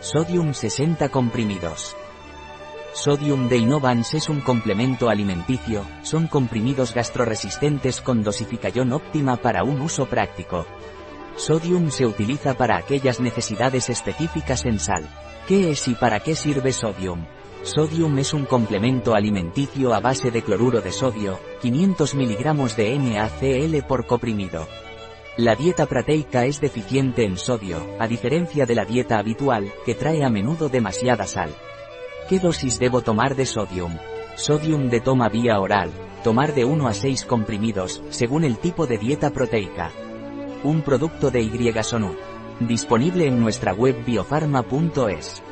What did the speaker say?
Sodium 60 comprimidos. Sodium de Innovans es un complemento alimenticio, son comprimidos gastroresistentes con dosificación óptima para un uso práctico. Sodium se utiliza para aquellas necesidades específicas en sal. ¿Qué es y para qué sirve sodium? Sodium es un complemento alimenticio a base de cloruro de sodio, 500 mg de NaCl por comprimido. La dieta proteica es deficiente en sodio, a diferencia de la dieta habitual, que trae a menudo demasiada sal. ¿Qué dosis debo tomar de sodium? Sodium de toma vía oral, tomar de 1 a 6 comprimidos, según el tipo de dieta proteica. Un producto de Y Disponible en nuestra web biofarma.es.